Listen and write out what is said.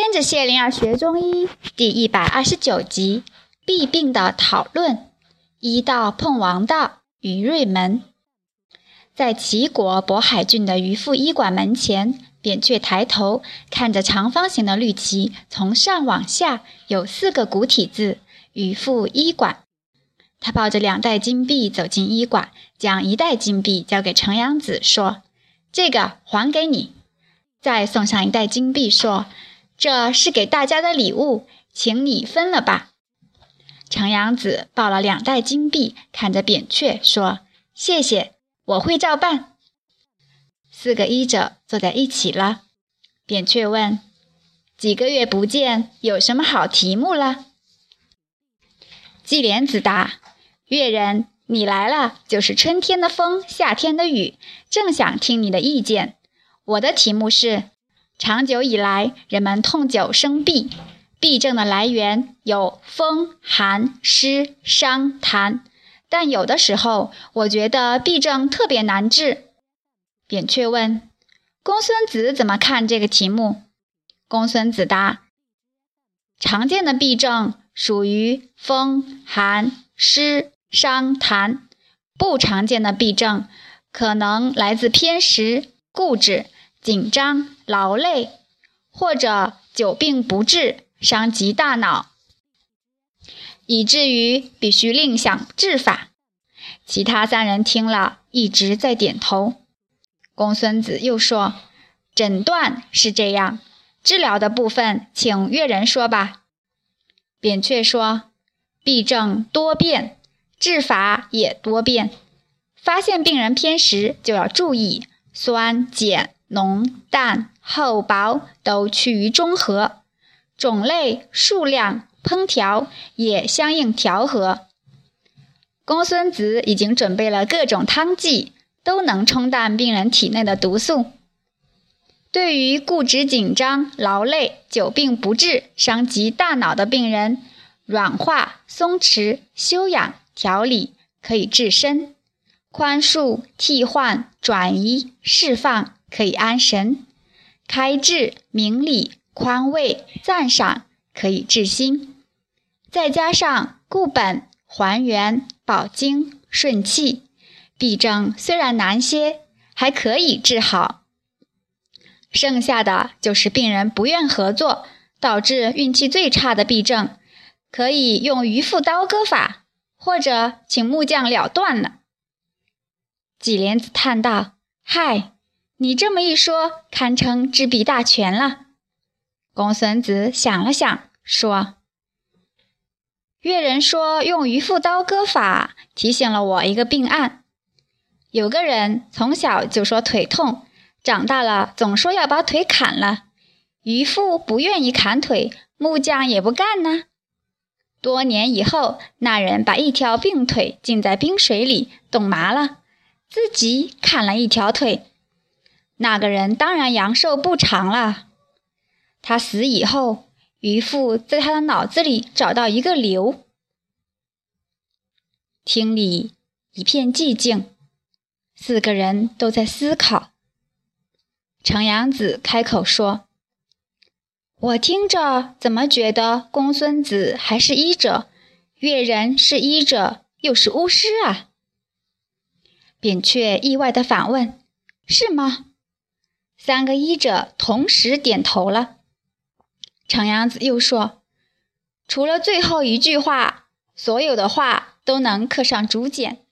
跟着谢灵儿学中医第一百二十九集：弊病的讨论。医道碰王道，于瑞门。在齐国渤海郡的渔父医馆门前，扁鹊抬头看着长方形的绿旗，从上往下有四个古体字“渔父医馆”。他抱着两袋金币走进医馆，将一袋金币交给程阳子，说：“这个还给你。”再送上一袋金币，说。这是给大家的礼物，请你分了吧。程阳子抱了两袋金币，看着扁鹊说：“谢谢，我会照办。”四个医者坐在一起了。扁鹊问：“几个月不见，有什么好题目了？”季莲子答：“越人，你来了，就是春天的风，夏天的雨，正想听你的意见。我的题目是。”长久以来，人们痛久生痹，痹症的来源有风、寒、湿、伤、痰，但有的时候，我觉得痹症特别难治。扁鹊问：“公孙子怎么看这个题目？”公孙子答：“常见的痹症属于风、寒、湿、伤、痰；不常见的痹症可能来自偏食、固执。”紧张、劳累，或者久病不治，伤及大脑，以至于必须另想治法。其他三人听了，一直在点头。公孙子又说：“诊断是这样，治疗的部分，请岳人说吧。”扁鹊说：“痹症多变，治法也多变。发现病人偏食，就要注意酸碱。”浓淡厚薄都趋于中和，种类数量烹调也相应调和。公孙子已经准备了各种汤剂，都能冲淡病人体内的毒素。对于固执紧张、劳累、久病不治、伤及大脑的病人，软化、松弛、休养、调理可以治身；宽恕、替换、转移、释放。可以安神、开智、明理、宽慰、赞赏，可以治心；再加上固本、还原、保精、顺气，痹症虽然难些，还可以治好。剩下的就是病人不愿合作，导致运气最差的痹症，可以用鱼腹刀割法，或者请木匠了断了。纪莲子叹道：“嗨。”你这么一说，堪称治病大全了。公孙子想了想，说：“越人说用渔夫刀割法，提醒了我一个病案。有个人从小就说腿痛，长大了总说要把腿砍了。渔夫不愿意砍腿，木匠也不干呢。多年以后，那人把一条病腿浸在冰水里冻麻了，自己砍了一条腿。”那个人当然阳寿不长了。他死以后，渔父在他的脑子里找到一个瘤。厅里一片寂静，四个人都在思考。程阳子开口说：“我听着怎么觉得公孙子还是医者，越人是医者又是巫师啊？”扁鹊意外地反问：“是吗？”三个医者同时点头了。程阳子又说：“除了最后一句话，所有的话都能刻上竹简。”